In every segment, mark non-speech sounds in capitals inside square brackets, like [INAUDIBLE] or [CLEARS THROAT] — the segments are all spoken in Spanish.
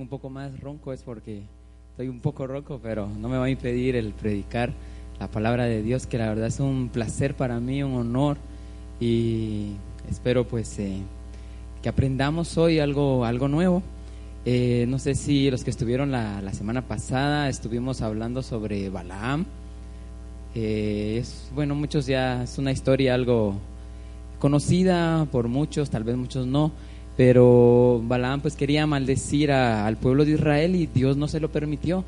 un poco más ronco es porque estoy un poco ronco, pero no me va a impedir el predicar la palabra de Dios, que la verdad es un placer para mí, un honor y espero pues eh, que aprendamos hoy algo, algo nuevo. Eh, no sé si los que estuvieron la, semana pasada estuvimos hablando sobre Balaam. Eh, es, bueno, muchos ya es una historia algo conocida por muchos, tal vez muchos no, pero Balaam pues quería maldecir al pueblo de Israel y Dios no se lo permitió.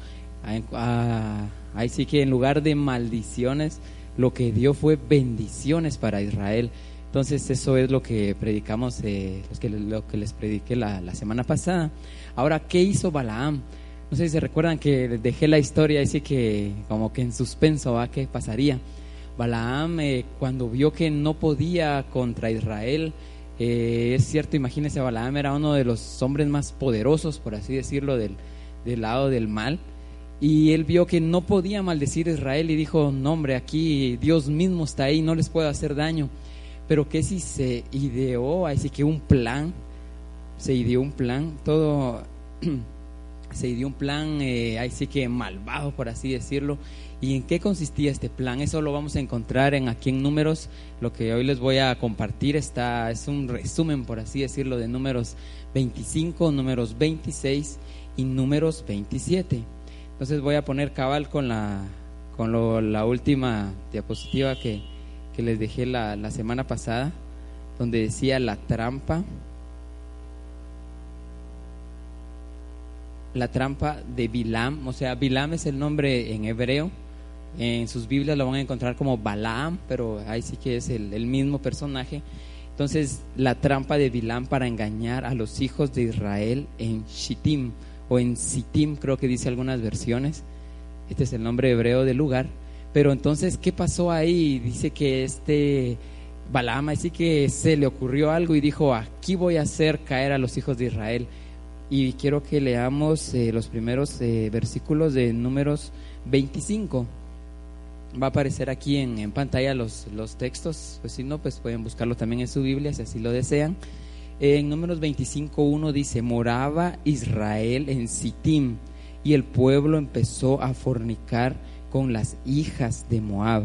ahí sí que en lugar de maldiciones, lo que dio fue bendiciones para Israel. Entonces eso es lo que predicamos, eh, que, lo que les prediqué la, semana pasada. Ahora, ¿qué hizo Balaam? No sé si se recuerdan que dejé la historia, así que como que en suspenso, ¿va? ¿Qué pasaría? Balaam, eh, cuando vio que no podía contra Israel, eh, es cierto, imagínese, Balaam era uno de los hombres más poderosos, por así decirlo, del, lado del mal. Y él vio que no podía maldecir a Israel y dijo, no hombre, aquí Dios mismo está ahí, no les puedo hacer daño. Pero que si se ideó, así que un plan, se ideó un plan, todo [CLEARS THROAT] se ideó un plan, eh, ahí sí que malvado, por así decirlo, ¿Y en qué consistía este plan? Eso lo vamos a encontrar en aquí en números. Lo que hoy les voy a compartir está, es un resumen, por así decirlo, de números 25, números 26 y números 27. Entonces voy a poner cabal con la, con la última diapositiva que, que les dejé la, la semana pasada, donde decía la trampa. La trampa de Bilam, o sea, Bilam es el nombre en hebreo en sus Biblias lo van a encontrar como Balaam, pero ahí sí que es el, mismo personaje. Entonces, la trampa de Bilam para engañar a los hijos de Israel en Shittim o en Sittim, creo que dice algunas versiones. Este es el nombre hebreo del lugar. Pero entonces, ¿qué pasó ahí? Dice que este Balaam, así que se le ocurrió algo y dijo, aquí voy a hacer caer a los hijos de Israel. Y quiero que leamos eh, los primeros eh, versículos de números 25 va a aparecer aquí en, pantalla los, los, textos, pues si no, pues pueden buscarlo también en su Biblia si así lo desean. En números 25.1 dice, moraba Israel en Sittim y el pueblo empezó a fornicar con las hijas de Moab,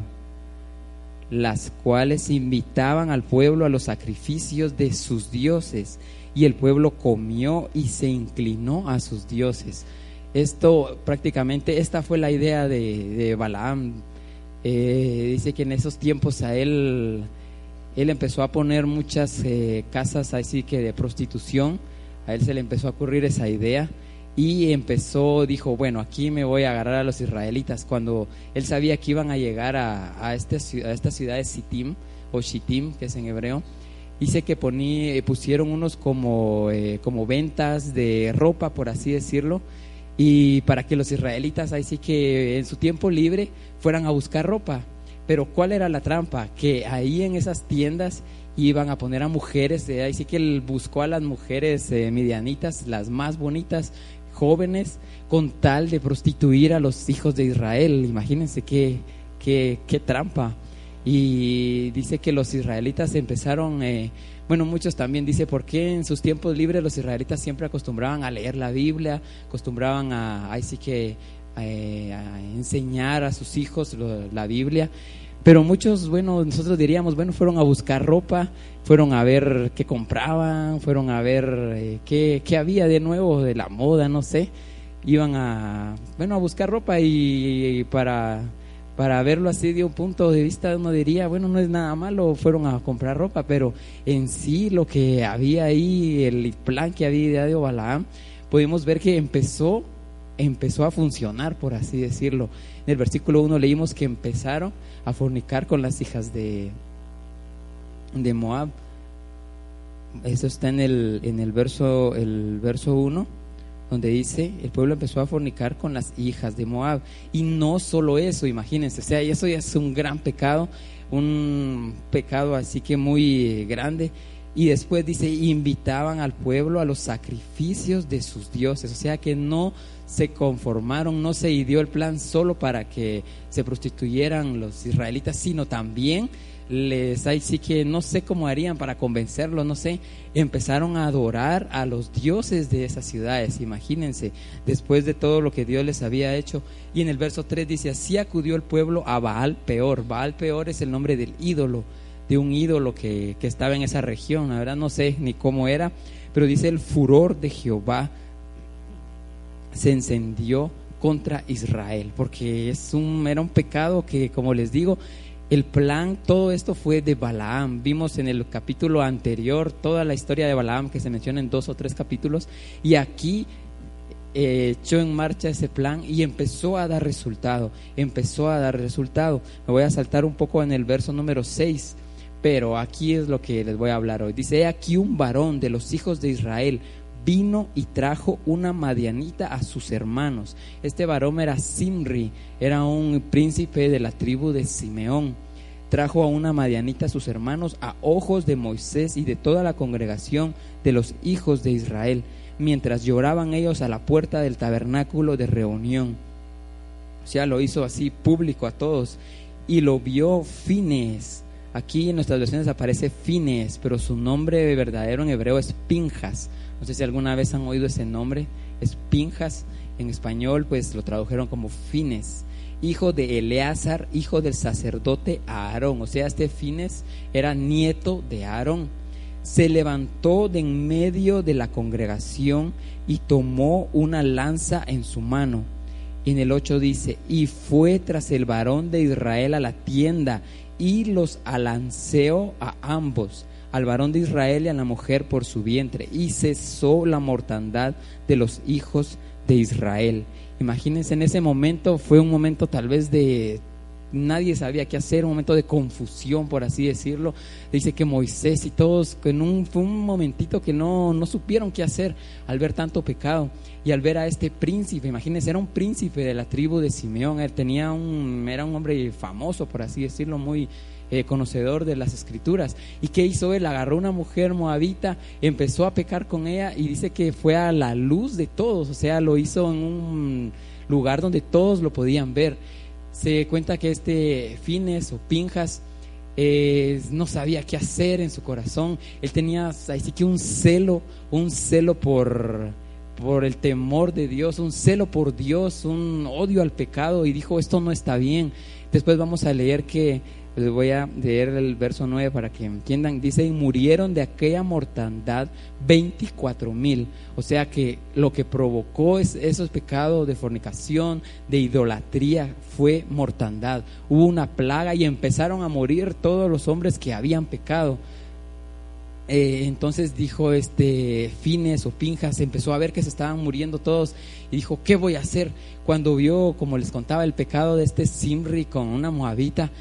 las cuales invitaban al pueblo a los sacrificios de sus dioses y el pueblo comió y se inclinó a sus dioses. Esto prácticamente, esta fue la idea de, de Balaam. Eh, dice que en esos tiempos a él, él empezó a poner muchas eh, casas así que de prostitución, a él se le empezó a ocurrir esa idea y empezó, dijo, bueno, aquí me voy a agarrar a los israelitas, cuando él sabía que iban a llegar a, este, a esta ciudad de Sittim, o Shittim, que es en hebreo, dice que poní, pusieron unos como, eh, como ventas de ropa, por así decirlo, y para que los israelitas ahí sí que en su tiempo libre fueran a buscar ropa. Pero ¿cuál era la trampa? Que ahí en esas tiendas iban a poner a mujeres, eh, ahí sí que él buscó a las mujeres eh, medianitas, las más bonitas, jóvenes, con tal de prostituir a los hijos de Israel. Imagínense qué, qué, qué trampa. Y dice que los israelitas empezaron... Eh, bueno, muchos también dice, ¿por qué en sus tiempos libres los israelitas siempre acostumbraban a leer la Biblia, acostumbraban a, ahí sí que, eh, a enseñar a sus hijos la Biblia? Pero muchos, bueno, nosotros diríamos, bueno, fueron a buscar ropa, fueron a ver qué compraban, fueron a ver eh, qué, qué había de nuevo de la moda, no sé. Iban a, bueno, a buscar ropa y para para verlo así de un punto de vista uno diría, bueno, no es nada malo, fueron a comprar ropa, pero en sí lo que había ahí, el plan que había de Balaam, pudimos ver que empezó, empezó a funcionar, por así decirlo. En el versículo 1 leímos que empezaron a fornicar con las hijas de, de Moab. Eso está en el, en el verso, el verso 1. Donde dice, el pueblo empezó a fornicar con las hijas de Moab. Y no solo eso, imagínense, o sea, eso ya es un gran pecado, un pecado así que muy grande. Y después dice, invitaban al pueblo a los sacrificios de sus dioses, o sea que no se conformaron, no se ideó el plan solo para que se prostituyeran los israelitas, sino también les hay sí que no sé cómo harían para convencerlos, no sé, empezaron a adorar a los dioses de esas ciudades, imagínense, después de todo lo que Dios les había hecho. Y en el verso 3 dice, así acudió el pueblo a Baal Peor. Baal Peor es el nombre del ídolo, de un ídolo que, que estaba en esa región, la verdad no sé ni cómo era, pero dice el furor de Jehová se encendió contra Israel, porque es un, era un pecado que, como les digo, el plan, todo esto fue de Balaam. Vimos en el capítulo anterior toda la historia de Balaam que se menciona en dos o tres capítulos y aquí eh, echó en marcha ese plan y empezó a dar resultado, empezó a dar resultado. Me voy a saltar un poco en el verso número 6, pero aquí es lo que les voy a hablar hoy. Dice, aquí un varón de los hijos de Israel vino y trajo una madianita a sus hermanos. Este varón era Simri, era un príncipe de la tribu de Simeón. Trajo a una madianita a sus hermanos a ojos de Moisés y de toda la congregación de los hijos de Israel, mientras lloraban ellos a la puerta del tabernáculo de reunión. O sea, lo hizo así público a todos. Y lo vio Fines. Aquí en nuestras versiones aparece Fines, pero su nombre verdadero en hebreo es Pinjas no sé si alguna vez han oído ese nombre, es Pinjas, en español pues lo tradujeron como Fines, hijo de Eleazar, hijo del sacerdote Aarón, o sea, este Fines era nieto de Aarón. Se levantó de en medio de la congregación y tomó una lanza en su mano. Y en el 8 dice, y fue tras el varón de Israel a la tienda y los alanceó a ambos al varón de Israel y a la mujer por su vientre, y cesó la mortandad de los hijos de Israel. Imagínense, en ese momento fue un momento tal vez de nadie sabía qué hacer, un momento de confusión, por así decirlo. Dice que Moisés y todos, en un, fue un momentito que no, no supieron qué hacer al ver tanto pecado y al ver a este príncipe. Imagínense, era un príncipe de la tribu de Simeón, él tenía un, era un hombre famoso, por así decirlo, muy, eh, conocedor de las escrituras. ¿Y qué hizo él? Agarró una mujer moabita, empezó a pecar con ella y dice que fue a la luz de todos, o sea, lo hizo en un lugar donde todos lo podían ver. Se cuenta que este Fines o Pinjas eh, no sabía qué hacer en su corazón. Él tenía así que un celo, un celo por, por el temor de Dios, un celo por Dios, un odio al pecado y dijo, esto no está bien. Después vamos a leer que les voy a leer el verso 9 para que entiendan. Dice, y murieron de aquella mortandad 24 mil. O sea que lo que provocó esos pecados de fornicación, de idolatría, fue mortandad. Hubo una plaga y empezaron a morir todos los hombres que habían pecado. Eh, entonces dijo este Fines o Pinjas, empezó a ver que se estaban muriendo todos y dijo, ¿qué voy a hacer? Cuando vio, como les contaba, el pecado de este Simri con una moabita,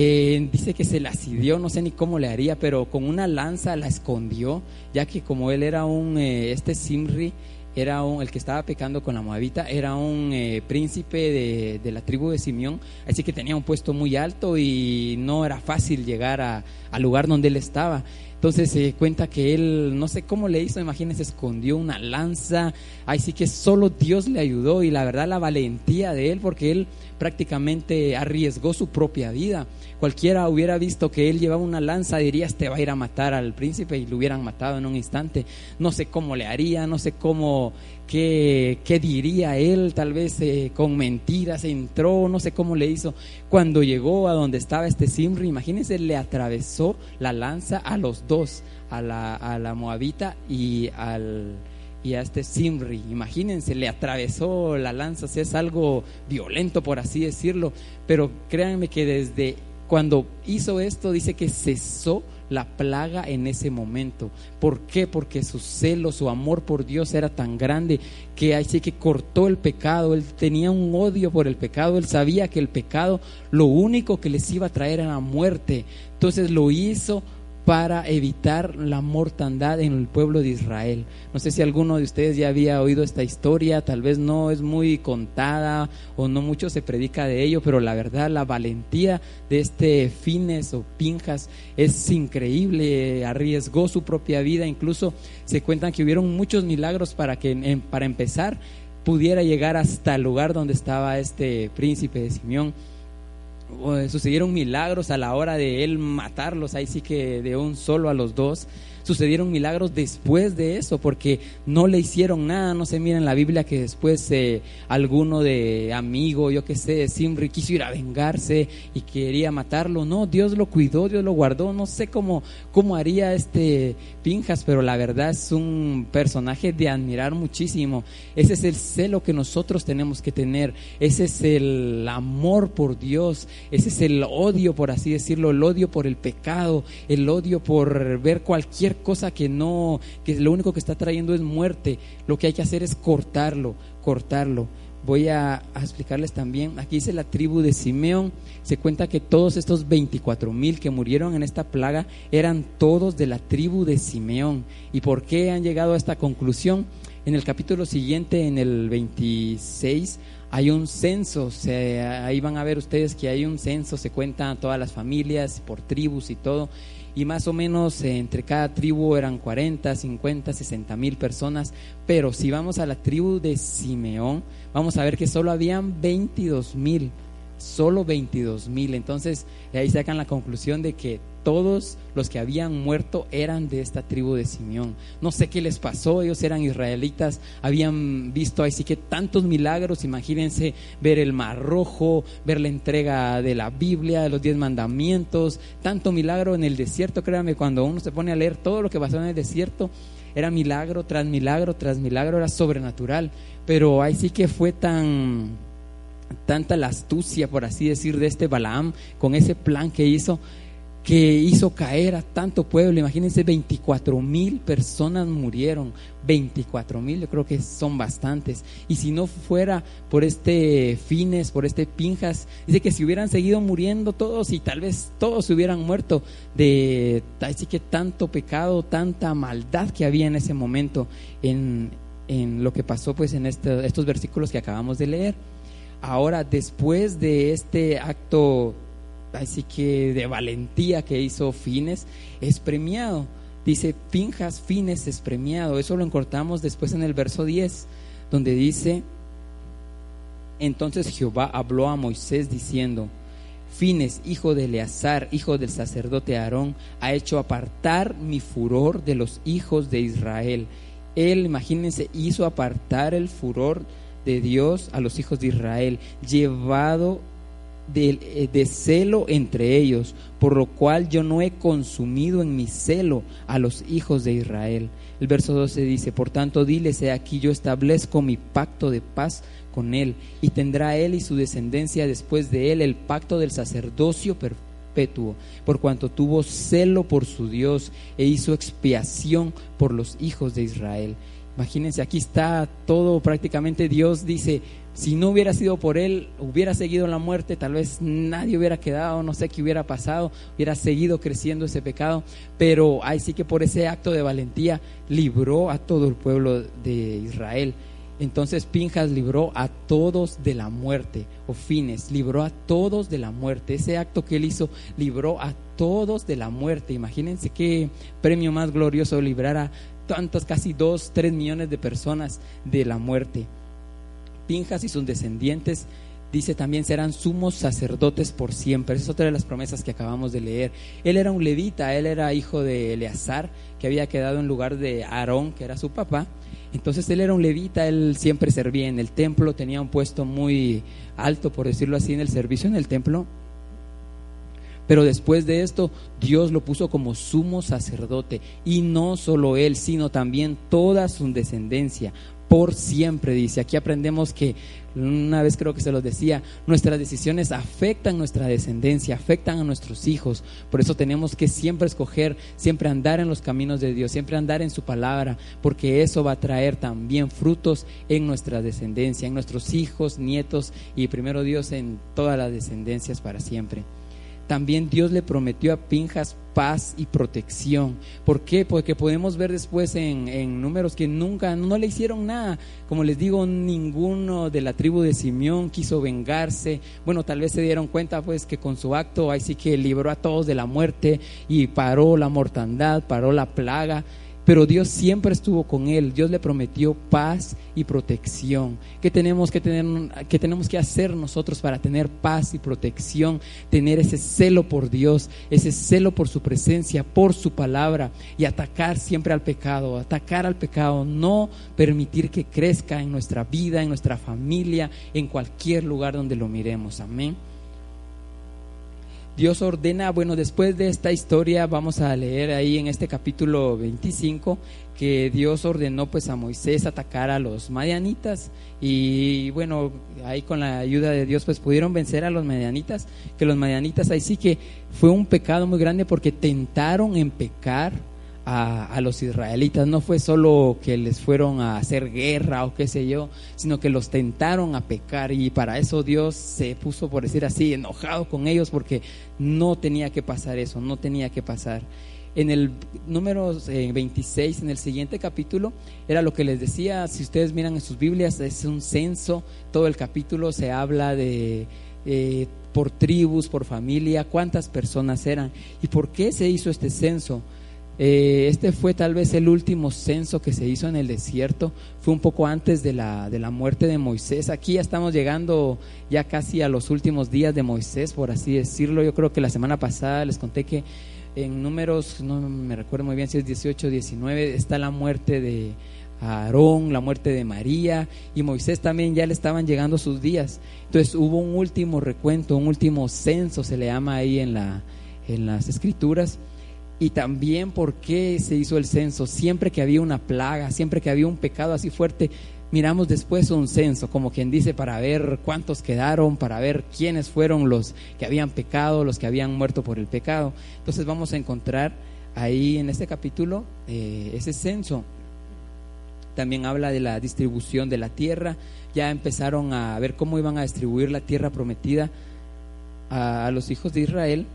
eh, dice que se la asidió, no sé ni cómo le haría, pero con una lanza la escondió, ya que como él era un, eh, este Simri, era un, el que estaba pecando con la moabita, era un eh, príncipe de, de, la tribu de Simeón, así que tenía un puesto muy alto y no era fácil llegar a, al lugar donde él estaba. Entonces se cuenta que él, no sé cómo le hizo, imagínense, escondió una lanza, ahí sí que solo Dios le ayudó y la verdad la valentía de él, porque él prácticamente arriesgó su propia vida. Cualquiera hubiera visto que él llevaba una lanza, diría, este va a ir a matar al príncipe y lo hubieran matado en un instante. No sé cómo le haría, no sé cómo, qué, qué diría él, tal vez eh, con mentiras entró, no sé cómo le hizo. Cuando llegó a donde estaba este Simri, imagínense, le atravesó la lanza a los dos, a la, a la moabita y al y a este Simri. Imagínense, le atravesó la lanza, o es algo violento por así decirlo, pero créanme que desde cuando hizo esto, dice que cesó la plaga en ese momento. ¿Por qué? Porque su celo, su amor por Dios era tan grande que así que cortó el pecado. Él tenía un odio por el pecado. Él sabía que el pecado lo único que les iba a traer era la muerte. Entonces lo hizo para evitar la mortandad en el pueblo de Israel. No sé si alguno de ustedes ya había oído esta historia, tal vez no es muy contada o no mucho se predica de ello, pero la verdad la valentía de este Fines o Pinjas es increíble, arriesgó su propia vida, incluso se cuentan que hubieron muchos milagros para que para empezar pudiera llegar hasta el lugar donde estaba este príncipe de Simeón sucedieron milagros a la hora de él matarlos, ahí sí que de un solo a los dos sucedieron milagros después de eso, porque no le hicieron nada. No se mira en la Biblia que después eh, alguno de amigo, yo que sé, Simri quiso ir a vengarse y quería matarlo. No, Dios lo cuidó, Dios lo guardó. No sé cómo, cómo haría este Pinjas, pero la verdad es un personaje de admirar muchísimo. Ese es el celo que nosotros tenemos que tener. Ese es el amor por Dios. Ese es el odio, por así decirlo, el odio por el pecado, el odio por ver cualquier cosa que no, que lo único que está trayendo es muerte. Lo que hay que hacer es cortarlo, cortarlo. Voy a, explicarles también, aquí dice la tribu de Simeón, se cuenta que todos estos 24 mil que murieron en esta plaga eran todos de la tribu de Simeón. ¿Y por qué han llegado a esta conclusión? En el capítulo siguiente, en el 26, hay un censo, ahí van a ver ustedes que hay un censo, se cuentan todas las familias por tribus y todo, y más o menos eh, entre cada tribu eran 40, 50, 60 mil personas, pero si vamos a la tribu de Simeón, vamos a ver que solo habían 22 mil, solo 22 mil, entonces ahí sacan la conclusión de que todos los que habían muerto eran de esta tribu de Simeón. No sé qué les pasó, ellos eran israelitas, habían visto así que tantos milagros, imagínense ver el mar rojo, ver la entrega de la Biblia, de los diez mandamientos, tanto milagro en el desierto, créanme, cuando uno se pone a leer todo lo que pasó en el desierto, era milagro tras milagro tras milagro, era sobrenatural, pero ahí sí que fue tan tanta la astucia, por así decir, de este Balaam con ese plan que hizo que hizo caer a tanto pueblo. Imagínense, 24 mil personas murieron. 24 mil, yo creo que son bastantes. Y si no fuera por este Fines, por este Pinjas, dice que si hubieran seguido muriendo todos y tal vez todos se hubieran muerto de así que tanto pecado, tanta maldad que había en ese momento en, en lo que pasó pues en este, estos versículos que acabamos de leer. Ahora, después de este acto así que de valentía que hizo Fines, es premiado. Dice, Pinjas Fines es premiado. Eso lo encortamos después en el verso 10, donde dice, entonces Jehová habló a Moisés diciendo, Fines, hijo de Eleazar, hijo del sacerdote Aarón, ha hecho apartar mi furor de los hijos de Israel. Él, imagínense, hizo apartar el furor de Dios a los hijos de Israel, llevado eh, de, celo entre ellos, por lo cual yo no he consumido en mi celo a los hijos de Israel. El verso 12 dice, por tanto diles, he aquí yo establezco mi pacto de paz con él, y tendrá él y su descendencia después de él el pacto del sacerdocio perpetuo, por cuanto tuvo celo por su Dios e hizo expiación por los hijos de Israel. Imagínense, aquí está todo prácticamente Dios dice, si no hubiera sido por él, hubiera seguido la muerte, tal vez nadie hubiera quedado, no sé qué hubiera pasado, hubiera seguido creciendo ese pecado, pero ahí sí que por ese acto de valentía libró a todo el pueblo de Israel. Entonces Pinjas libró a todos de la muerte, o fines, libró a todos de la muerte. Ese acto que él hizo libró a todos de la muerte. Imagínense qué premio más glorioso librar a tantos, casi dos, tres millones de personas de la muerte. Pinjas y sus descendientes, dice también, serán sumos sacerdotes por siempre. Esa es otra de las promesas que acabamos de leer. Él era un levita, él era hijo de Eleazar, que había quedado en lugar de Aarón, que era su papá. Entonces él era un levita, él siempre servía en el templo, tenía un puesto muy alto, por decirlo así, en el servicio en el templo. Pero después de esto, Dios lo puso como sumo sacerdote. Y no solo él, sino también toda su descendencia por siempre, dice. Aquí aprendemos que, una vez creo que se los decía, nuestras decisiones afectan nuestra descendencia, afectan a nuestros hijos. Por eso tenemos que siempre escoger, siempre andar en los caminos de Dios, siempre andar en su palabra, porque eso va a traer también frutos en nuestra descendencia, en nuestros hijos, nietos y primero Dios en todas las descendencias para siempre. también Dios le prometió a Pinjas paz y protección. ¿Por qué? Porque podemos ver después en, números que nunca, no le hicieron nada. Como les digo, ninguno de la tribu de Simeón quiso vengarse. Bueno, tal vez se dieron cuenta pues que con su acto ahí sí que libró a todos de la muerte y paró la mortandad, paró la plaga pero Dios siempre estuvo con él. Dios le prometió paz y protección. ¿Qué tenemos que, tener, qué tenemos que hacer nosotros para tener paz y protección? Tener ese celo por Dios, ese celo por su presencia, por su palabra y atacar siempre al pecado, atacar al pecado, no permitir que crezca en nuestra vida, en nuestra familia, en cualquier lugar donde lo miremos. Amén. Dios ordena, bueno, después de esta historia vamos a leer ahí en este capítulo 25 que Dios ordenó pues a Moisés atacar a los madianitas. Y bueno, ahí con la ayuda de Dios pues pudieron vencer a los madianitas, que los madianitas ahí sí que fue un pecado muy grande porque tentaron en pecar a, los israelitas. No fue solo que les fueron a hacer guerra o qué sé yo, sino que los tentaron a pecar y para eso Dios se puso, por decir así, enojado con ellos porque no tenía que pasar eso, no tenía que pasar. En el número 26, en el siguiente capítulo, era lo que les decía, si ustedes miran en sus Biblias, es un censo, todo el capítulo se habla de... Eh, por tribus, por familia, cuántas personas eran y por qué se hizo este censo. Eh, este fue tal vez el último censo que se hizo en el desierto, fue un poco antes de la, de la muerte de Moisés. Aquí ya estamos llegando ya casi a los últimos días de Moisés, por así decirlo. Yo creo que la semana pasada les conté que en números, no me recuerdo muy bien si es 18 o 19, está la muerte de Aarón, la muerte de María y Moisés también ya le estaban llegando sus días. Entonces hubo un último recuento, un último censo se le llama ahí en, la, en las escrituras y también por qué se hizo el censo. Siempre que había una plaga, siempre que había un pecado así fuerte, miramos después un censo, como quien dice, para ver cuántos quedaron, para ver quiénes fueron los que habían pecado, los que habían muerto por el pecado. Entonces vamos a encontrar ahí en este capítulo eh, ese censo. También habla de la distribución de la tierra. Ya empezaron a ver cómo iban a distribuir la tierra prometida a los hijos de Israel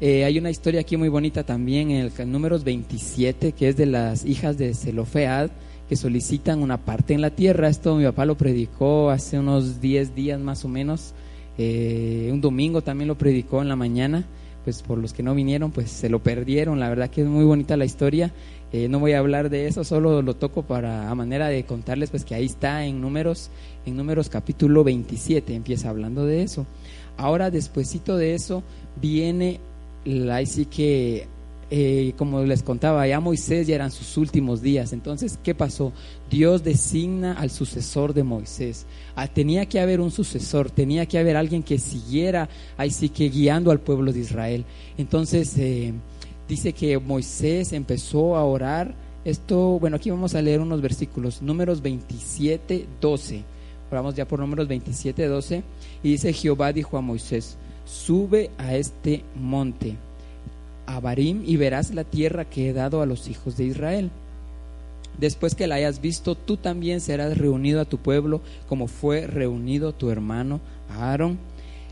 eh, hay una historia aquí muy bonita también en el números 27, que es de las hijas de Zelofead, que solicitan una parte en la tierra. Esto mi papá lo predicó hace unos 10 días más o menos. Eh, un domingo también lo predicó en la mañana. Pues por los que no vinieron, pues se lo perdieron. La verdad que es muy bonita la historia. Eh, no voy a hablar de eso, solo lo toco para a manera de contarles pues que ahí está en números, en números capítulo 27, empieza hablando de eso. Ahora despuesito de eso viene sí que, eh, como les contaba, ya Moisés ya eran sus últimos días. Entonces, ¿qué pasó? Dios designa al sucesor de Moisés. Ah, tenía que haber un sucesor, tenía que haber alguien que siguiera, ahí sí que guiando al pueblo de Israel. Entonces, eh, dice que Moisés empezó a orar. Esto, bueno, aquí vamos a leer unos versículos, números 27, 12. Oramos ya por números 27, 12. Y dice, Jehová dijo a Moisés, sube a este monte, a Barim, y verás la tierra que he dado a los hijos de Israel. Después que la hayas visto, tú también serás reunido a tu pueblo, como fue reunido tu hermano Aarón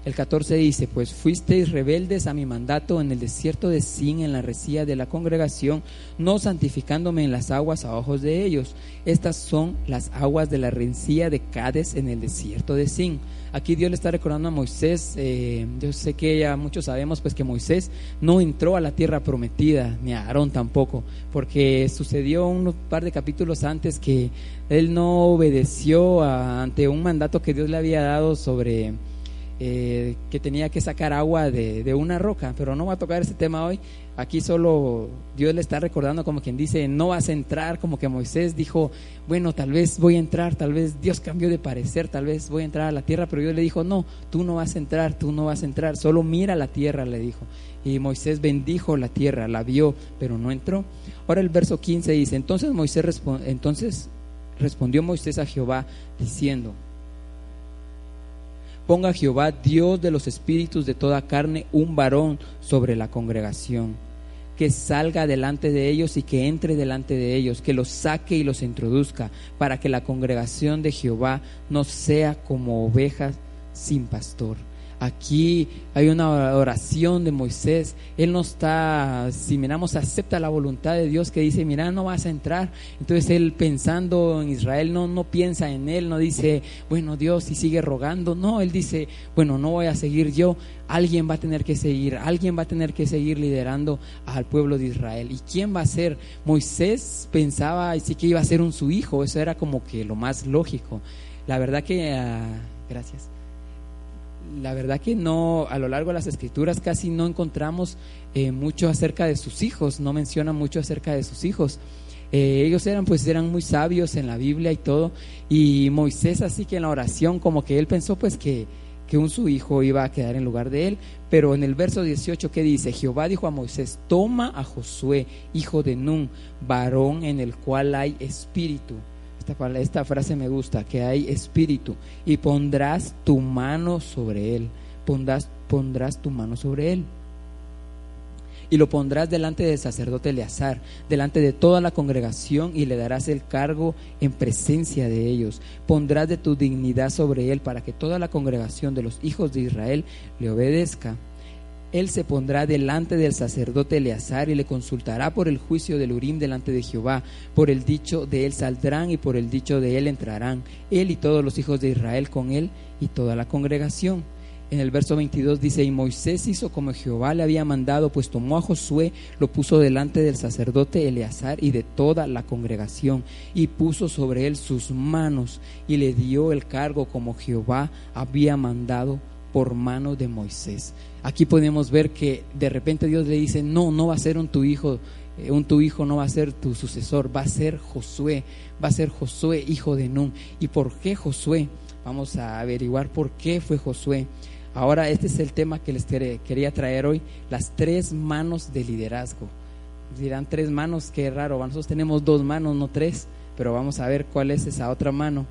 el 14 dice, pues fuisteis rebeldes a mi mandato en el desierto de Sin, en la resía de la congregación, no santificándome en las aguas a ojos de ellos. Estas son las aguas de la rencía de Cades en el desierto de Sin. Aquí Dios le está recordando a Moisés, eh, yo sé que ya muchos sabemos pues que Moisés no entró a la tierra prometida, ni a Aarón tampoco, porque sucedió un par de capítulos antes que él no obedeció ante un mandato que Dios le había dado sobre eh, que tenía que sacar agua de, una roca, pero no va a tocar ese tema hoy. Aquí solo Dios le está recordando como quien dice, no vas a entrar, como que Moisés dijo, bueno, tal vez voy a entrar, tal vez Dios cambió de parecer, tal vez voy a entrar a la tierra, pero Dios le dijo, no, tú no vas a entrar, tú no vas a entrar, solo mira la tierra, le dijo. Y Moisés bendijo la tierra, la vio, pero no entró. Ahora el verso 15 dice, entonces Moisés entonces respondió Moisés a Jehová diciendo, Ponga Jehová, Dios de los espíritus de toda carne, un varón sobre la congregación, que salga delante de ellos y que entre delante de ellos, que los saque y los introduzca, para que la congregación de Jehová no sea como ovejas sin pastor. Aquí hay una oración de Moisés. Él no está, si miramos, acepta la voluntad de Dios que dice, mira, no vas a entrar. Entonces él pensando en Israel no, no piensa en él, no dice, bueno Dios, y sigue rogando. No, él dice, bueno, no voy a seguir yo. Alguien va a tener que seguir, alguien va a tener que seguir liderando al pueblo de Israel. ¿Y quién va a ser? Moisés pensaba sí que iba a ser un su hijo, eso era como que lo más lógico. La verdad que, ah, gracias la verdad que no, a lo largo de las escrituras casi no encontramos eh, mucho acerca de sus hijos, no menciona mucho acerca de sus hijos. Eh, ellos eran pues eran muy sabios en la Biblia y todo, y Moisés así que en la oración como que él pensó pues que, que un su hijo iba a quedar en lugar de él, pero en el verso 18 que dice, Jehová dijo a Moisés, toma a Josué, hijo de Nun, varón en el cual hay espíritu esta, frase me gusta, que hay espíritu, y pondrás tu mano sobre él, pondrás, pondrás tu mano sobre él. Y lo pondrás delante del sacerdote Eleazar, delante de toda la congregación, y le darás el cargo en presencia de ellos. Pondrás de tu dignidad sobre él para que toda la congregación de los hijos de Israel le obedezca él se pondrá delante del sacerdote Eleazar y le consultará por el juicio del Urim delante de Jehová. Por el dicho de él saldrán y por el dicho de él entrarán. Él y todos los hijos de Israel con él y toda la congregación. En el verso 22 dice, y Moisés hizo como Jehová le había mandado, pues tomó a Josué, lo puso delante del sacerdote Eleazar y de toda la congregación, y puso sobre él sus manos, y le dio el cargo como Jehová había mandado por mano de Moisés. Aquí podemos ver que de repente Dios le dice, no, no va a ser un tu hijo, eh, un tu hijo no va a ser tu sucesor, va a ser Josué, va a ser Josué, hijo de Nun. ¿Y por qué Josué? Vamos a averiguar por qué fue Josué. Ahora este es el tema que les quería traer hoy, las tres manos de liderazgo. Dirán tres manos, qué raro, nosotros tenemos dos manos, no tres, pero vamos a ver cuál es esa otra mano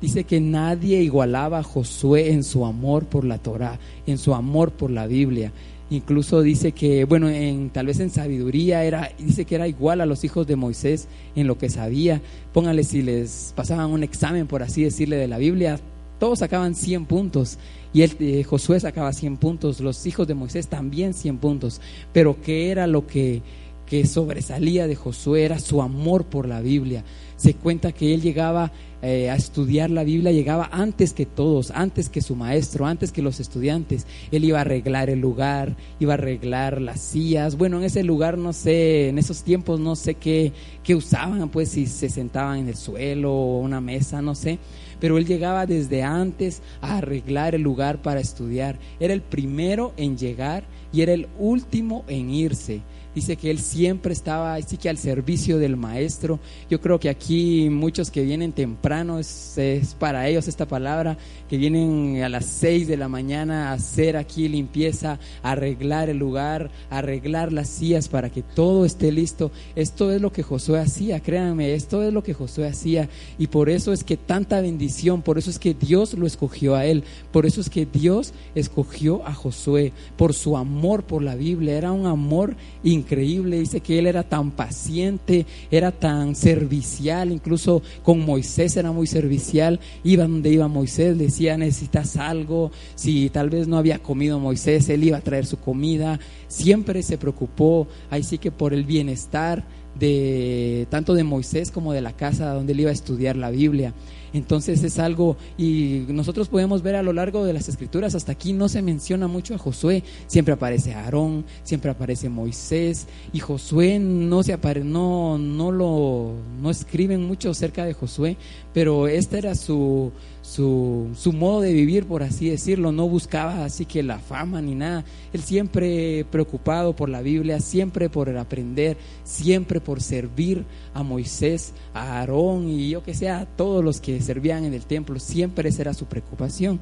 dice que nadie igualaba a Josué en su amor por la Torah, en su amor por la Biblia. Incluso dice que, bueno, en, tal vez en sabiduría era, dice que era igual a los hijos de Moisés en lo que sabía. Póngale si les pasaban un examen, por así decirle, de la Biblia, todos sacaban 100 puntos y él, eh, Josué sacaba 100 puntos, los hijos de Moisés también 100 puntos. Pero ¿qué era lo que, que sobresalía de Josué? Era su amor por la Biblia. Se cuenta que él llegaba eh, a estudiar la Biblia llegaba antes que todos, antes que su maestro, antes que los estudiantes. Él iba a arreglar el lugar, iba a arreglar las sillas. Bueno, en ese lugar no sé, en esos tiempos no sé qué, qué usaban, pues si se sentaban en el suelo o una mesa, no sé. Pero él llegaba desde antes a arreglar el lugar para estudiar. Era el primero en llegar y era el último en irse dice que él siempre estaba así que al servicio del maestro. Yo creo que aquí muchos que vienen temprano, es, para ellos esta palabra, que vienen a las seis de la mañana a hacer aquí limpieza, arreglar el lugar, arreglar las sillas para que todo esté listo. Esto es lo que Josué hacía, créanme, esto es lo que Josué hacía. Y por eso es que tanta bendición, por eso es que Dios lo escogió a él, por eso es que Dios escogió a Josué, por su amor por la Biblia. Era un amor increíble increíble, dice que él era tan paciente, era tan servicial, incluso con Moisés era muy servicial, iba donde iba Moisés, decía necesitas algo, si tal vez no había comido Moisés, él iba a traer su comida, siempre se preocupó, ahí sí que por el bienestar de tanto de Moisés como de la casa donde él iba a estudiar la Biblia. Entonces es algo, y nosotros podemos ver a lo largo de las escrituras, hasta aquí no se menciona mucho a Josué, siempre aparece Aarón, siempre aparece Moisés, y Josué no se apare, no, no lo, no escriben mucho acerca de Josué, pero este era su, su, su, modo de vivir, por así decirlo. No buscaba así que la fama ni nada. Él siempre preocupado por la Biblia, siempre por el aprender, siempre por servir a Moisés, a Aarón y yo que sea, a todos los que servían en el templo. Siempre esa era su preocupación.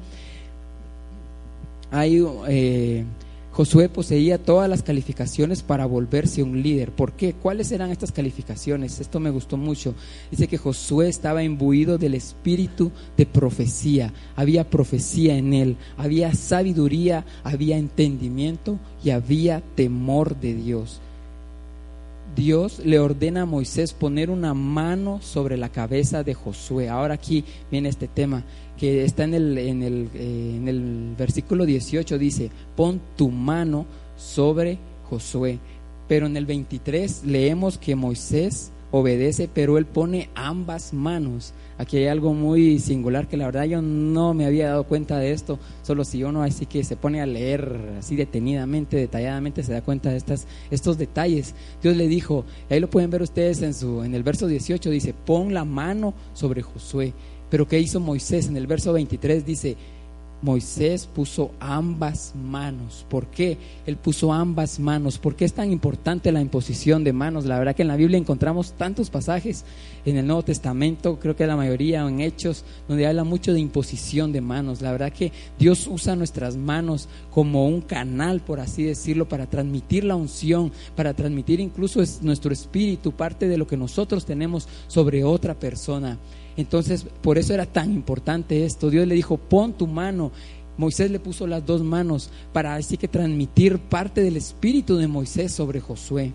Hay eh, Josué poseía todas las calificaciones para volverse un líder. ¿Por qué? ¿Cuáles eran estas calificaciones? Esto me gustó mucho. Dice que Josué estaba imbuido del espíritu de profecía. Había profecía en él, había sabiduría, había entendimiento y había temor de Dios. Dios le ordena a Moisés poner una mano sobre la cabeza de Josué. Ahora aquí viene este tema que está en el, en el, eh, en el versículo 18, dice, pon tu mano sobre Josué. Pero en el 23 leemos que Moisés obedece, pero él pone ambas manos. Aquí hay algo muy singular que la verdad yo no me había dado cuenta de esto, solo si uno así que se pone a leer así detenidamente, detalladamente, se da cuenta de estas, estos detalles. Dios le dijo, ahí lo pueden ver ustedes en, su, en el verso 18, dice, pon la mano sobre Josué. Pero ¿qué hizo Moisés? En el verso 23 dice, Moisés puso ambas manos. ¿Por qué? Él puso ambas manos. ¿Por qué es tan importante la imposición de manos? La verdad que en la Biblia encontramos tantos pasajes en el Nuevo Testamento, creo que la mayoría en Hechos, donde habla mucho de imposición de manos. La verdad que Dios usa nuestras manos como un canal, por así decirlo, para transmitir la unción, para transmitir incluso nuestro espíritu, parte de lo que nosotros tenemos sobre otra persona. Entonces, por eso era tan importante esto. Dios le dijo, pon tu mano. Moisés le puso las dos manos para así que transmitir parte del espíritu de Moisés sobre Josué.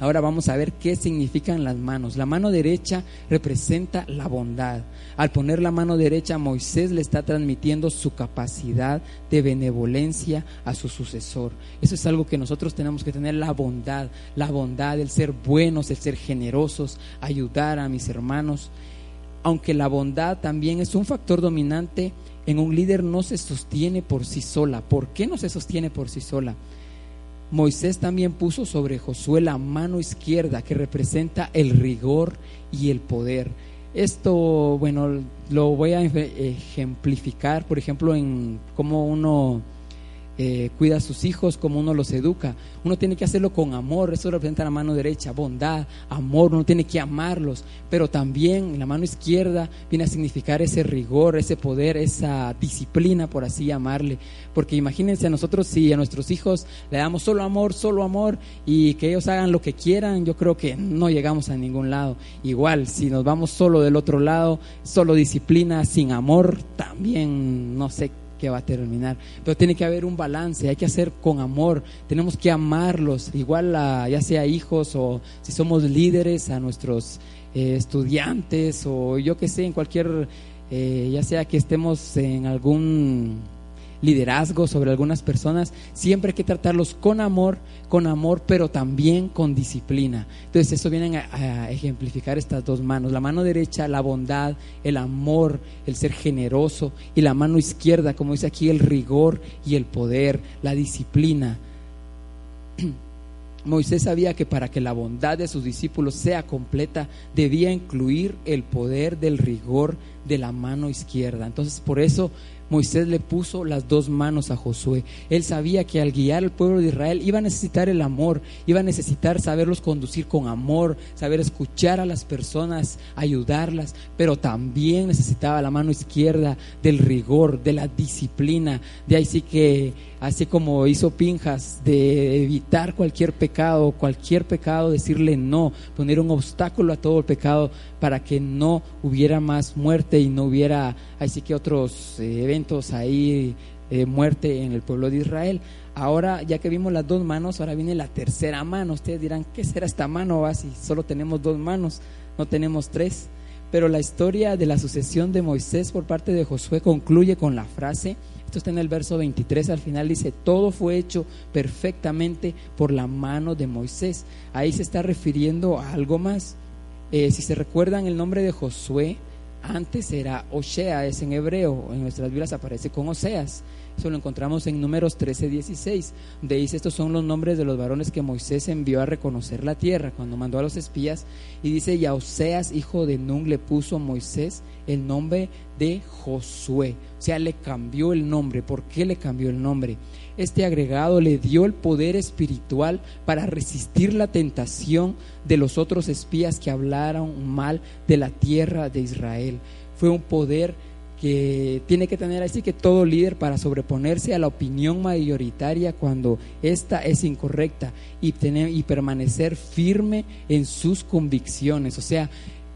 Ahora vamos a ver qué significan las manos. La mano derecha representa la bondad. Al poner la mano derecha, Moisés le está transmitiendo su capacidad de benevolencia a su sucesor. Eso es algo que nosotros tenemos que tener, la bondad, la bondad, el ser buenos, el ser generosos, ayudar a mis hermanos aunque la bondad también es un factor dominante, en un líder no se sostiene por sí sola. ¿Por qué no se sostiene por sí sola? Moisés también puso sobre Josué la mano izquierda que representa el rigor y el poder. Esto, bueno, lo voy a ejemplificar, por ejemplo, en cómo uno eh, cuida a sus hijos, como uno los educa. Uno tiene que hacerlo con amor, eso representa la mano derecha, bondad, amor, uno tiene que amarlos, pero también la mano izquierda viene a significar ese rigor, ese poder, esa disciplina, por así llamarle. Porque imagínense a nosotros si a nuestros hijos le damos solo amor, solo amor y que ellos hagan lo que quieran, yo creo que no llegamos a ningún lado. Igual, si nos vamos solo del otro lado, solo disciplina, sin amor, también no sé que va a terminar. Pero tiene que haber un balance, hay que hacer con amor, tenemos que amarlos, igual ya sea hijos o si somos líderes, a nuestros eh, estudiantes o yo que sé, en cualquier, eh, ya sea que estemos en algún liderazgo sobre algunas personas, siempre hay que tratarlos con amor, con amor, pero también con disciplina. Entonces eso viene a, ejemplificar estas dos manos. La mano derecha, la bondad, el amor, el ser generoso, y la mano izquierda, como dice aquí, el rigor y el poder, la disciplina. [CLEARS THROAT] Moisés sabía que para que la bondad de sus discípulos sea completa, debía incluir el poder del rigor de la mano izquierda. Entonces, por eso Moisés le puso las dos manos a Josué. Él sabía que al guiar al pueblo de Israel iba a necesitar el amor, iba a necesitar saberlos conducir con amor, saber escuchar a las personas, ayudarlas, pero también necesitaba la mano izquierda del rigor, de la disciplina. De ahí sí que, así como hizo Pinjas, de evitar cualquier pecado, cualquier pecado, decirle no, poner un obstáculo a todo el pecado para que no hubiera más muerte y no hubiera así que otros eh, eventos ahí, eh, muerte en el pueblo de Israel. Ahora, ya que vimos las dos manos, ahora viene la tercera mano. Ustedes dirán, ¿qué será esta mano? Ah, si solo tenemos dos manos, no tenemos tres. Pero la historia de la sucesión de Moisés por parte de Josué concluye con la frase, esto está en el verso 23, al final dice, todo fue hecho perfectamente por la mano de Moisés. Ahí se está refiriendo a algo más. Eh, si se recuerdan el nombre de Josué, antes era Osea, es en hebreo, en nuestras Biblias aparece con Oseas. Eso lo encontramos en números 13, 16, donde dice estos son los nombres de los varones que Moisés envió a reconocer la tierra cuando mandó a los espías. Y dice, y a Oseas, hijo de Nun, le puso Moisés el nombre de Josué. O sea, le cambió el nombre. ¿Por qué le cambió el nombre? Este agregado le dio el poder espiritual para resistir la tentación de los otros espías que hablaron mal de la tierra de Israel. Fue un poder que tiene que tener así que todo líder para sobreponerse a la opinión mayoritaria cuando esta es incorrecta y, tener, y permanecer firme en sus convicciones. O sea,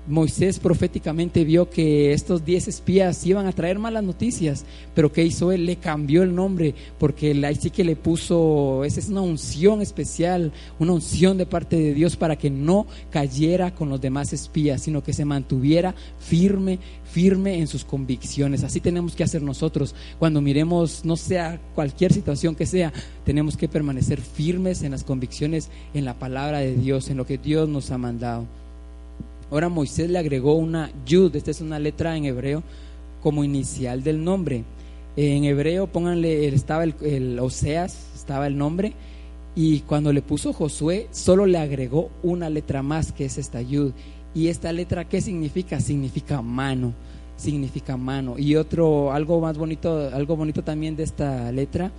Moisés proféticamente vio que estos diez espías iban a traer malas noticias, pero ¿qué hizo él? Le cambió el nombre, porque ahí sí que le puso, esa es una unción especial, una unción de parte de Dios para que no cayera con los demás espías, sino que se mantuviera firme, firme en sus convicciones. Así tenemos que hacer nosotros. Cuando miremos, no sea cualquier situación que sea, tenemos que permanecer firmes en las convicciones, en la palabra de Dios, en lo que Dios nos ha mandado. Ahora Moisés le agregó una yud, esta es una letra en hebreo, como inicial del nombre. En hebreo, pónganle, estaba el, Oseas, estaba el nombre, y cuando le puso Josué, solo le agregó una letra más, que es esta yud. Y esta letra, ¿qué significa? Significa mano, significa mano. Y otro, algo más bonito, algo bonito también de esta letra,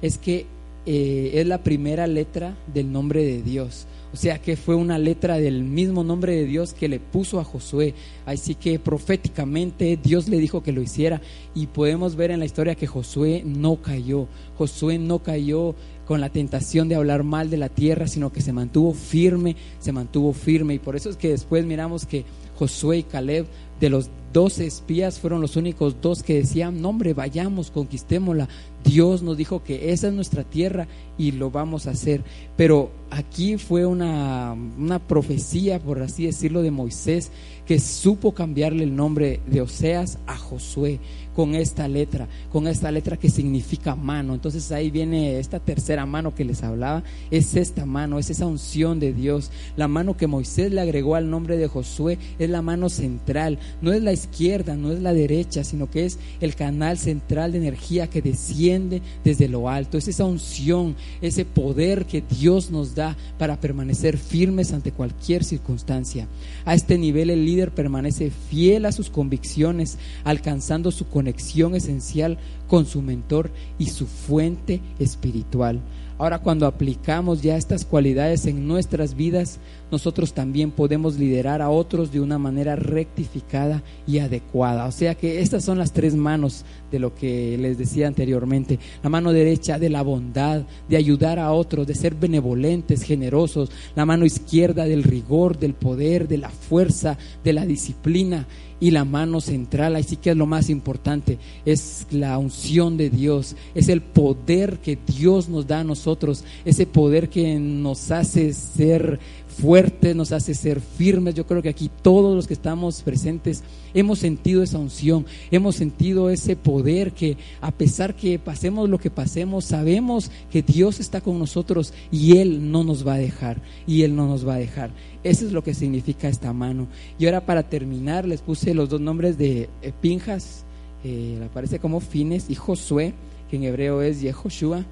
es que eh, es la primera letra del nombre de Dios. O sea que fue una letra del mismo nombre de Dios que le puso a Josué. Así que proféticamente Dios le dijo que lo hiciera. Y podemos ver en la historia que Josué no cayó. Josué no cayó con la tentación de hablar mal de la tierra, sino que se mantuvo firme, se mantuvo firme. Y por eso es que después miramos que Josué y Caleb, de los doce espías, fueron los únicos dos que decían, no hombre, vayamos, conquistémosla. Dios nos dijo que esa es nuestra tierra y lo vamos a hacer. Pero aquí fue una, una profecía, por así decirlo, de Moisés, que supo cambiarle el nombre de Oseas a Josué con esta letra, con esta letra que significa mano. Entonces ahí viene esta tercera mano que les hablaba, es esta mano, es esa unción de Dios. La mano que Moisés le agregó al nombre de Josué es la mano central, no es la izquierda, no es la derecha, sino que es el canal central de energía que desciende desde lo alto. Es esa unción, ese poder que Dios nos da para permanecer firmes ante cualquier circunstancia. A este nivel el líder permanece fiel a sus convicciones, alcanzando su conexión esencial con su mentor y su fuente espiritual. Ahora cuando aplicamos ya estas cualidades en nuestras vidas, nosotros también podemos liderar a otros de una manera rectificada y adecuada. O sea que estas son las tres manos de lo que les decía anteriormente. La mano derecha de la bondad, de ayudar a otros, de ser benevolentes, generosos. La mano izquierda del rigor, del poder, de la fuerza, de la disciplina y la mano central, así que es lo más importante, es la unción de Dios, es el poder que Dios nos da a nosotros, ese poder que nos hace ser fuertes, nos hace ser firmes. Yo creo que aquí todos los que estamos presentes hemos sentido esa unción, hemos sentido ese poder que a pesar que pasemos lo que pasemos, sabemos que Dios está con nosotros y Él no nos va a dejar, y Él no nos va a dejar. Eso es lo que significa esta mano. Y ahora para terminar les puse los dos nombres de Pinjas, eh, aparece como Fines y Josué, que en hebreo es Yehoshua.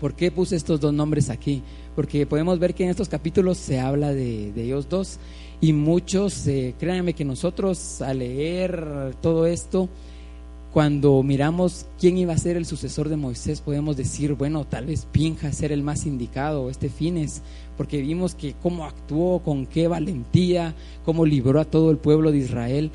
¿Por qué puse estos dos nombres aquí? Porque podemos ver que en estos capítulos se habla de, ellos dos y muchos, eh, créanme que nosotros al leer todo esto, cuando miramos quién iba a ser el sucesor de Moisés, podemos decir, bueno, tal vez Pinja ser el más indicado, este Fines, porque vimos que cómo actuó, con qué valentía, cómo libró a todo el pueblo de Israel,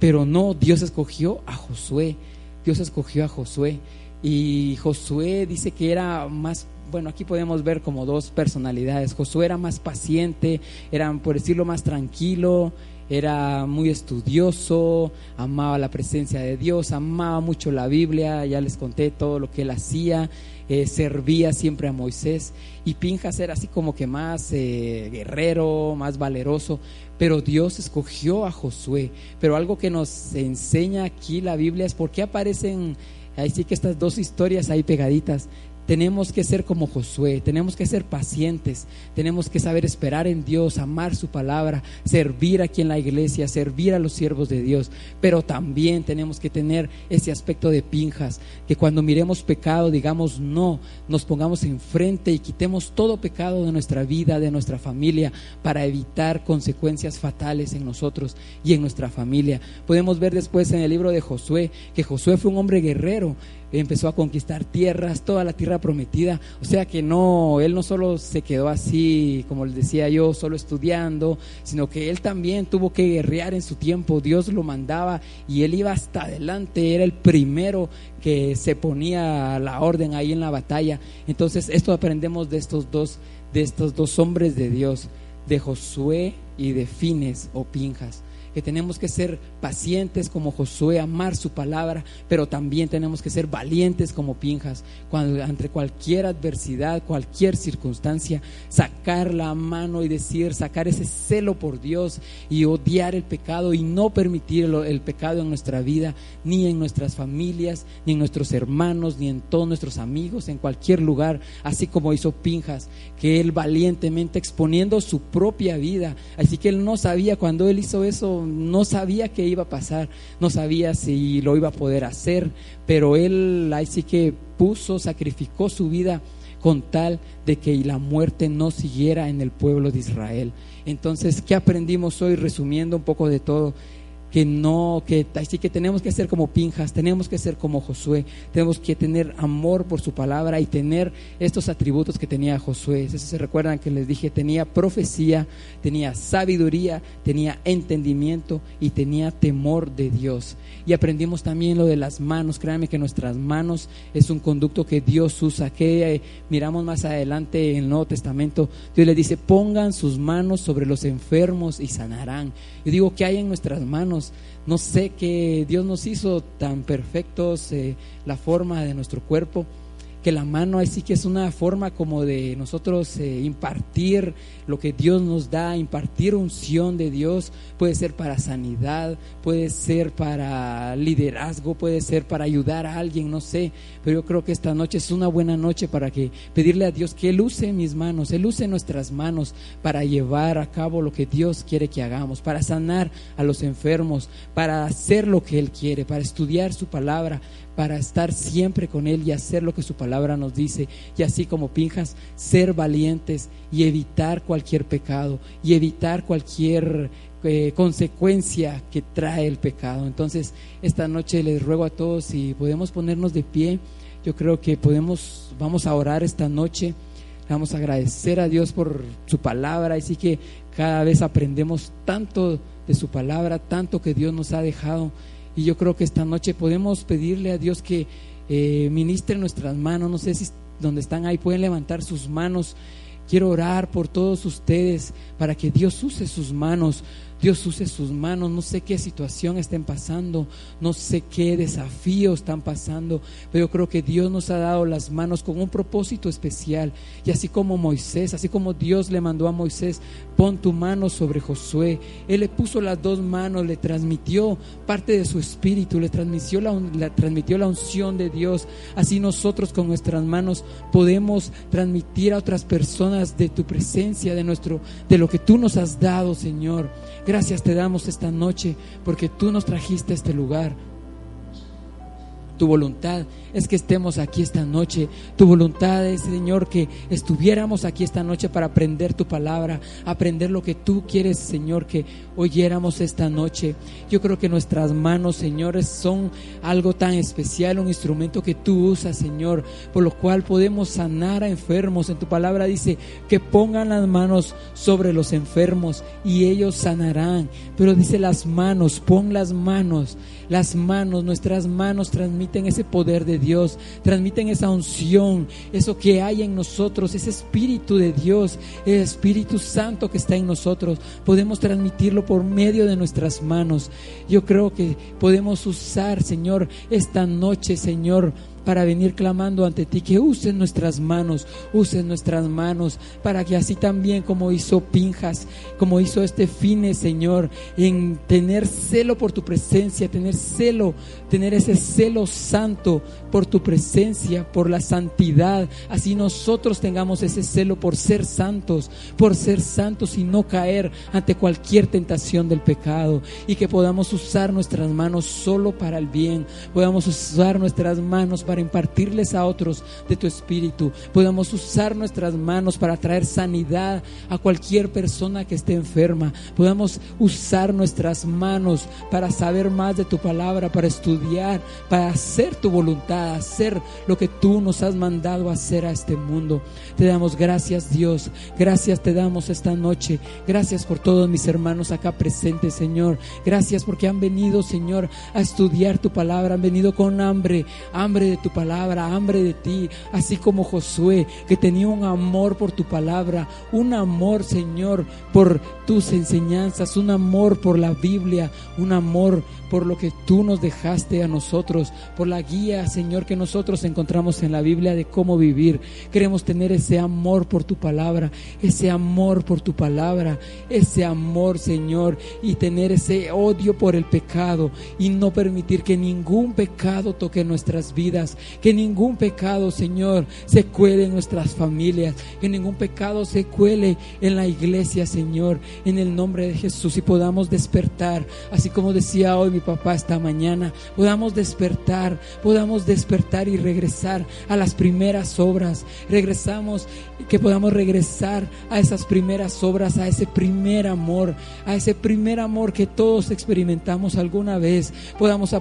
pero no, Dios escogió a Josué, Dios escogió a Josué. Y Josué dice que era más, bueno, aquí podemos ver como dos personalidades. Josué era más paciente, era, por decirlo, más tranquilo, era muy estudioso, amaba la presencia de Dios, amaba mucho la Biblia, ya les conté todo lo que él hacía, eh, servía siempre a Moisés. Y Pinjas era así como que más eh, guerrero, más valeroso, pero Dios escogió a Josué. Pero algo que nos enseña aquí la Biblia es por qué aparecen Ahí sí que estas dos historias ahí pegaditas tenemos que ser como Josué, tenemos que ser pacientes, tenemos que saber esperar en Dios, amar su palabra, servir aquí en la iglesia, servir a los siervos de Dios, pero también tenemos que tener ese aspecto de pinjas, que cuando miremos pecado digamos no, nos pongamos enfrente y quitemos todo pecado de nuestra vida, de nuestra familia, para evitar consecuencias fatales en nosotros y en nuestra familia. Podemos ver después en el libro de Josué que Josué fue un hombre guerrero, empezó a conquistar tierras, toda la tierra prometida. O sea que no, él no solo se quedó así, como les decía yo, solo estudiando, sino que él también tuvo que guerrear en su tiempo. Dios lo mandaba y él iba hasta adelante, era el primero que se ponía la orden ahí en la batalla. Entonces, esto aprendemos de estos dos, de estos dos hombres de Dios de Josué y de Fines o Pinjas que tenemos que ser pacientes como Josué, amar su palabra, pero también tenemos que ser valientes como Pinjas, cuando ante cualquier adversidad, cualquier circunstancia, sacar la mano y decir, sacar ese celo por Dios y odiar el pecado y no permitir el pecado en nuestra vida, ni en nuestras familias, ni en nuestros hermanos, ni en todos nuestros amigos, en cualquier lugar, así como hizo Pinjas, que él valientemente exponiendo su propia vida, así que él no sabía cuando él hizo eso no sabía qué iba a pasar, no sabía si lo iba a poder hacer, pero él ahí sí que puso, sacrificó su vida con tal de que la muerte no siguiera en el pueblo de Israel. Entonces, ¿qué aprendimos hoy resumiendo un poco de todo? Que no, que así que tenemos que ser como Pinjas, tenemos que ser como Josué, tenemos que tener amor por su palabra y tener estos atributos que tenía Josué. Se recuerdan que les dije, tenía profecía, tenía sabiduría, tenía entendimiento y tenía temor de Dios. Y aprendimos también lo de las manos, créanme que nuestras manos es un conducto que Dios usa, que eh, miramos más adelante en el Nuevo Testamento, Dios le dice, pongan sus manos sobre los enfermos y sanarán. Yo digo, ¿qué hay en nuestras manos? No sé que Dios nos hizo tan perfectos eh, la forma de nuestro cuerpo que la mano así que es una forma como de nosotros eh, impartir lo que Dios nos da, impartir unción de Dios, puede ser para sanidad, puede ser para liderazgo, puede ser para ayudar a alguien, no sé, pero yo creo que esta noche es una buena noche para que pedirle a Dios que Él use mis manos, Él use nuestras manos para llevar a cabo lo que Dios quiere que hagamos, para sanar a los enfermos, para hacer lo que Él quiere, para estudiar su palabra, para estar siempre con Él y hacer lo que su palabra nos dice. Y así como Pinjas, ser valientes y evitar cualquier pecado y evitar cualquier eh, consecuencia que trae el pecado. Entonces, esta noche les ruego a todos si podemos ponernos de pie. Yo creo que podemos, vamos a orar esta noche. Vamos a agradecer a Dios por su palabra. Y sí que cada vez aprendemos tanto de su palabra, tanto que Dios nos ha dejado y yo creo que esta noche podemos pedirle a Dios que eh, ministre nuestras manos. No sé si donde están ahí pueden levantar sus manos. Quiero orar por todos ustedes para que Dios use sus manos Dios use sus manos, no sé qué situación estén pasando, no sé qué desafíos están pasando, pero yo creo que Dios nos ha dado las manos con un propósito especial. Y así como Moisés, así como Dios le mandó a Moisés, pon tu mano sobre Josué, Él le puso las dos manos, le transmitió parte de su espíritu, le transmitió la, transmitió la unción de Dios. Así nosotros con nuestras manos podemos transmitir a otras personas de tu presencia, de nuestro, de lo que tú nos has dado, Señor. Gracias te damos esta noche porque tú nos trajiste a este lugar. Tu voluntad es que estemos aquí esta noche. Tu voluntad es, Señor, que estuviéramos aquí esta noche para aprender tu palabra, aprender lo que tú quieres, Señor, que oyéramos esta noche. Yo creo que nuestras manos, señores, son algo tan especial, un instrumento que tú usas, Señor, por lo cual podemos sanar a enfermos. En tu palabra dice que pongan las manos sobre los enfermos y ellos sanarán. Pero dice las manos, pon las manos las manos, nuestras manos transmiten ese poder de Dios, transmiten esa unción, eso que hay en nosotros, ese Espíritu de Dios, el Espíritu Santo que está en nosotros. Podemos transmitirlo por medio de nuestras manos. Yo creo que podemos usar, Señor, esta noche, Señor, para venir clamando ante ti, que usen nuestras manos, usen nuestras manos, para que así también como hizo Pinjas, como hizo este Fine, Señor, en tener celo por tu presencia, tener celo, tener ese celo santo por tu presencia, por la santidad, así nosotros tengamos ese celo por ser santos, por ser santos y no caer ante cualquier tentación del pecado, y que podamos usar nuestras manos solo para el bien, podamos usar nuestras manos para impartirles a otros de tu espíritu. Podamos usar nuestras manos para traer sanidad a cualquier persona que esté enferma. Podamos usar nuestras manos para saber más de tu palabra, para estudiar, para hacer tu voluntad, hacer lo que tú nos has mandado hacer a este mundo. Te damos gracias, Dios. Gracias te damos esta noche. Gracias por todos mis hermanos acá presentes, Señor. Gracias porque han venido, Señor, a estudiar tu palabra. Han venido con hambre, hambre de tu palabra, hambre de ti, así como Josué, que tenía un amor por tu palabra, un amor, Señor, por tus enseñanzas, un amor por la Biblia, un amor por lo que tú nos dejaste a nosotros, por la guía, Señor, que nosotros encontramos en la Biblia de cómo vivir. Queremos tener ese amor por tu palabra, ese amor por tu palabra, ese amor, Señor, y tener ese odio por el pecado y no permitir que ningún pecado toque nuestras vidas, que ningún pecado, Señor, se cuele en nuestras familias, que ningún pecado se cuele en la iglesia, Señor, en el nombre de Jesús y podamos despertar, así como decía hoy mi papá esta mañana, podamos despertar, podamos despertar y regresar a las primeras obras, regresamos, que podamos regresar a esas primeras obras, a ese primer amor, a ese primer amor que todos experimentamos alguna vez, podamos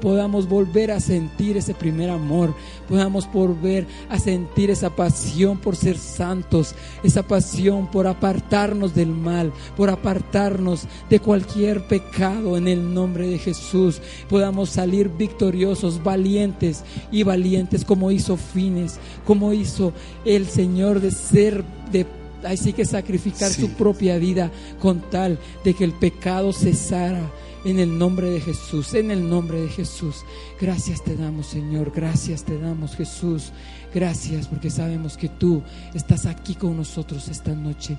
podamos volver a sentir ese primer amor, podamos volver a sentir esa pasión por ser santos, esa pasión por apartarnos del mal, por apartarnos de cualquier pecado en el nombre de Jesús, podamos salir victoriosos, valientes y valientes como hizo Fines, como hizo el Señor de ser de así que sacrificar su propia vida con tal de que el pecado cesara en el nombre de Jesús, en el nombre de Jesús. Gracias te damos, Señor. Gracias te damos, Jesús. Gracias porque sabemos que tú estás aquí con nosotros esta noche.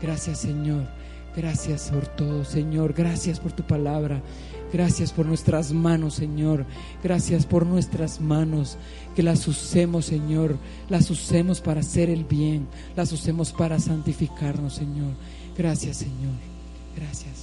Gracias, Señor. Gracias por todo, Señor. Gracias por tu palabra. Gracias por nuestras manos, Señor. Gracias por nuestras manos. Que las usemos, Señor. Las usemos para hacer el bien. Las usemos para santificarnos, Señor. Gracias, Señor. Gracias.